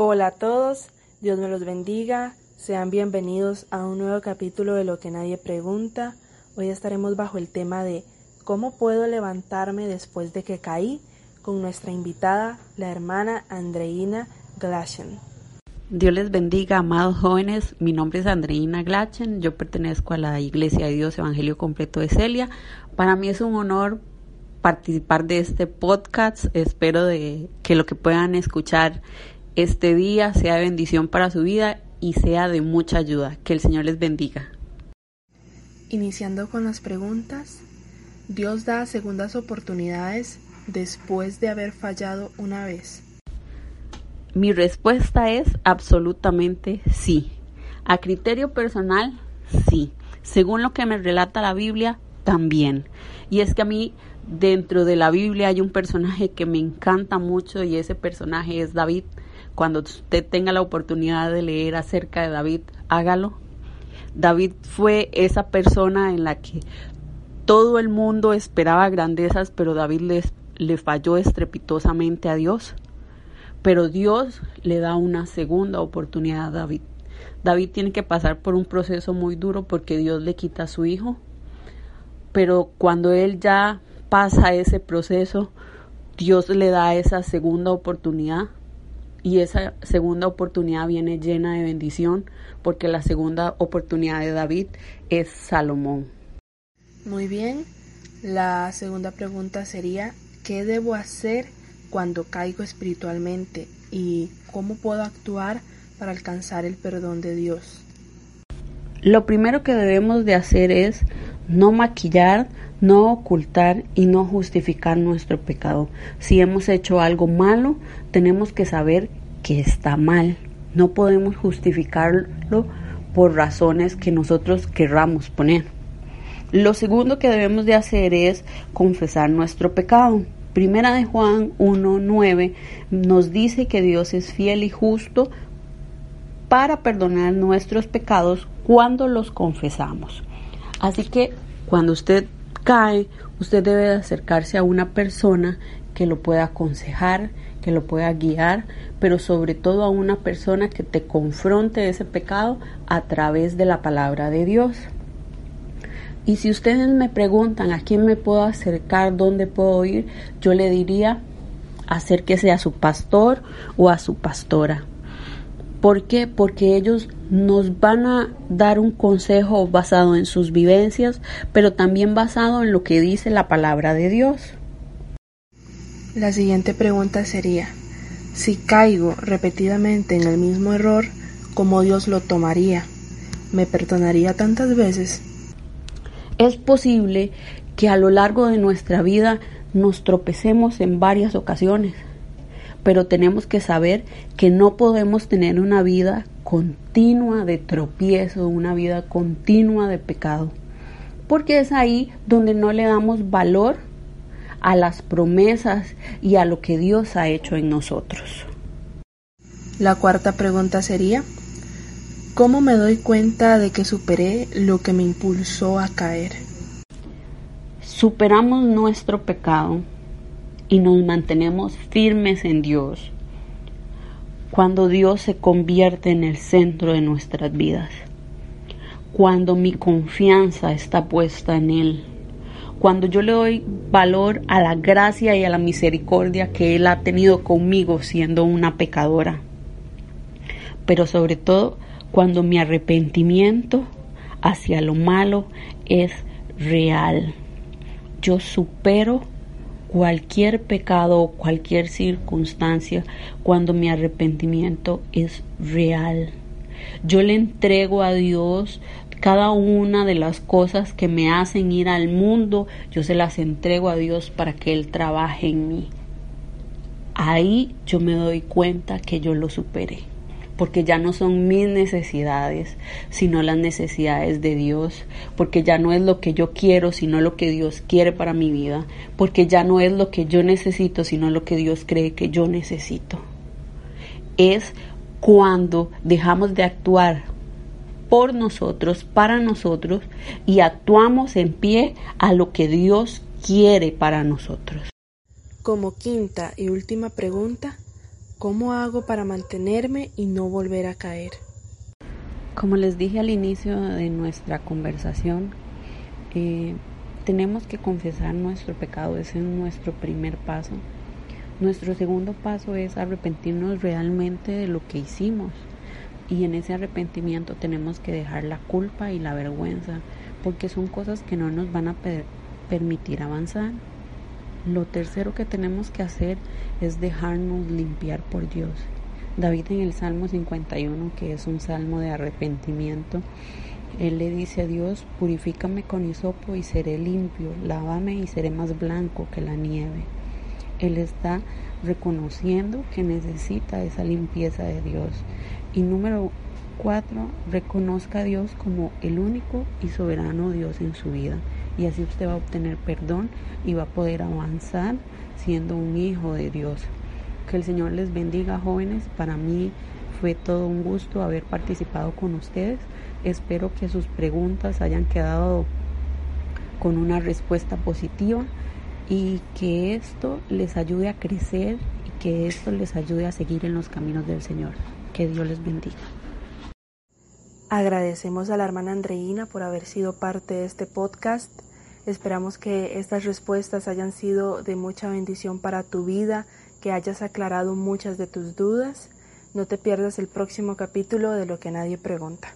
Hola a todos, Dios me los bendiga, sean bienvenidos a un nuevo capítulo de Lo que nadie pregunta. Hoy estaremos bajo el tema de ¿Cómo puedo levantarme después de que caí? con nuestra invitada, la hermana Andreina Glaschen. Dios les bendiga, amados jóvenes. Mi nombre es Andreina Glachen. Yo pertenezco a la Iglesia de Dios Evangelio Completo de Celia. Para mí es un honor participar de este podcast. Espero de que lo que puedan escuchar este día sea de bendición para su vida y sea de mucha ayuda. Que el Señor les bendiga. Iniciando con las preguntas, Dios da segundas oportunidades después de haber fallado una vez. Mi respuesta es absolutamente sí. A criterio personal, sí. Según lo que me relata la Biblia, también. Y es que a mí dentro de la Biblia hay un personaje que me encanta mucho y ese personaje es David. Cuando usted tenga la oportunidad de leer acerca de David, hágalo. David fue esa persona en la que todo el mundo esperaba grandezas, pero David le, le falló estrepitosamente a Dios. Pero Dios le da una segunda oportunidad a David. David tiene que pasar por un proceso muy duro porque Dios le quita a su hijo. Pero cuando él ya pasa ese proceso, Dios le da esa segunda oportunidad y esa segunda oportunidad viene llena de bendición porque la segunda oportunidad de David es Salomón. Muy bien, la segunda pregunta sería, ¿qué debo hacer cuando caigo espiritualmente y cómo puedo actuar para alcanzar el perdón de Dios? Lo primero que debemos de hacer es no maquillar, no ocultar y no justificar nuestro pecado. Si hemos hecho algo malo, tenemos que saber que está mal. No podemos justificarlo por razones que nosotros querramos poner. Lo segundo que debemos de hacer es confesar nuestro pecado. Primera de Juan 1.9 nos dice que Dios es fiel y justo para perdonar nuestros pecados cuando los confesamos. Así que cuando usted cae, usted debe acercarse a una persona que lo pueda aconsejar, que lo pueda guiar, pero sobre todo a una persona que te confronte ese pecado a través de la palabra de Dios. Y si ustedes me preguntan a quién me puedo acercar, dónde puedo ir, yo le diría acérquese a su pastor o a su pastora. ¿Por qué? Porque ellos nos van a dar un consejo basado en sus vivencias, pero también basado en lo que dice la palabra de Dios. La siguiente pregunta sería, si caigo repetidamente en el mismo error, ¿cómo Dios lo tomaría? ¿Me perdonaría tantas veces? Es posible que a lo largo de nuestra vida nos tropecemos en varias ocasiones pero tenemos que saber que no podemos tener una vida continua de tropiezo, una vida continua de pecado, porque es ahí donde no le damos valor a las promesas y a lo que Dios ha hecho en nosotros. La cuarta pregunta sería, ¿cómo me doy cuenta de que superé lo que me impulsó a caer? Superamos nuestro pecado y nos mantenemos firmes en Dios. Cuando Dios se convierte en el centro de nuestras vidas, cuando mi confianza está puesta en Él, cuando yo le doy valor a la gracia y a la misericordia que Él ha tenido conmigo siendo una pecadora, pero sobre todo cuando mi arrepentimiento hacia lo malo es real. Yo supero cualquier pecado o cualquier circunstancia cuando mi arrepentimiento es real. Yo le entrego a Dios cada una de las cosas que me hacen ir al mundo, yo se las entrego a Dios para que Él trabaje en mí. Ahí yo me doy cuenta que yo lo superé porque ya no son mis necesidades, sino las necesidades de Dios, porque ya no es lo que yo quiero, sino lo que Dios quiere para mi vida, porque ya no es lo que yo necesito, sino lo que Dios cree que yo necesito. Es cuando dejamos de actuar por nosotros, para nosotros, y actuamos en pie a lo que Dios quiere para nosotros. Como quinta y última pregunta, ¿Cómo hago para mantenerme y no volver a caer? Como les dije al inicio de nuestra conversación, eh, tenemos que confesar nuestro pecado, ese es nuestro primer paso. Nuestro segundo paso es arrepentirnos realmente de lo que hicimos. Y en ese arrepentimiento tenemos que dejar la culpa y la vergüenza, porque son cosas que no nos van a permitir avanzar. Lo tercero que tenemos que hacer es dejarnos limpiar por Dios. David en el Salmo 51, que es un salmo de arrepentimiento, él le dice a Dios, purifícame con hisopo y seré limpio, lávame y seré más blanco que la nieve. Él está reconociendo que necesita esa limpieza de Dios. Y número cuatro, reconozca a Dios como el único y soberano Dios en su vida y así usted va a obtener perdón y va a poder avanzar siendo un hijo de Dios. Que el Señor les bendiga jóvenes. Para mí fue todo un gusto haber participado con ustedes. Espero que sus preguntas hayan quedado con una respuesta positiva y que esto les ayude a crecer y que esto les ayude a seguir en los caminos del Señor. Que Dios les bendiga. Agradecemos a la hermana Andreina por haber sido parte de este podcast. Esperamos que estas respuestas hayan sido de mucha bendición para tu vida, que hayas aclarado muchas de tus dudas. No te pierdas el próximo capítulo de Lo que nadie pregunta.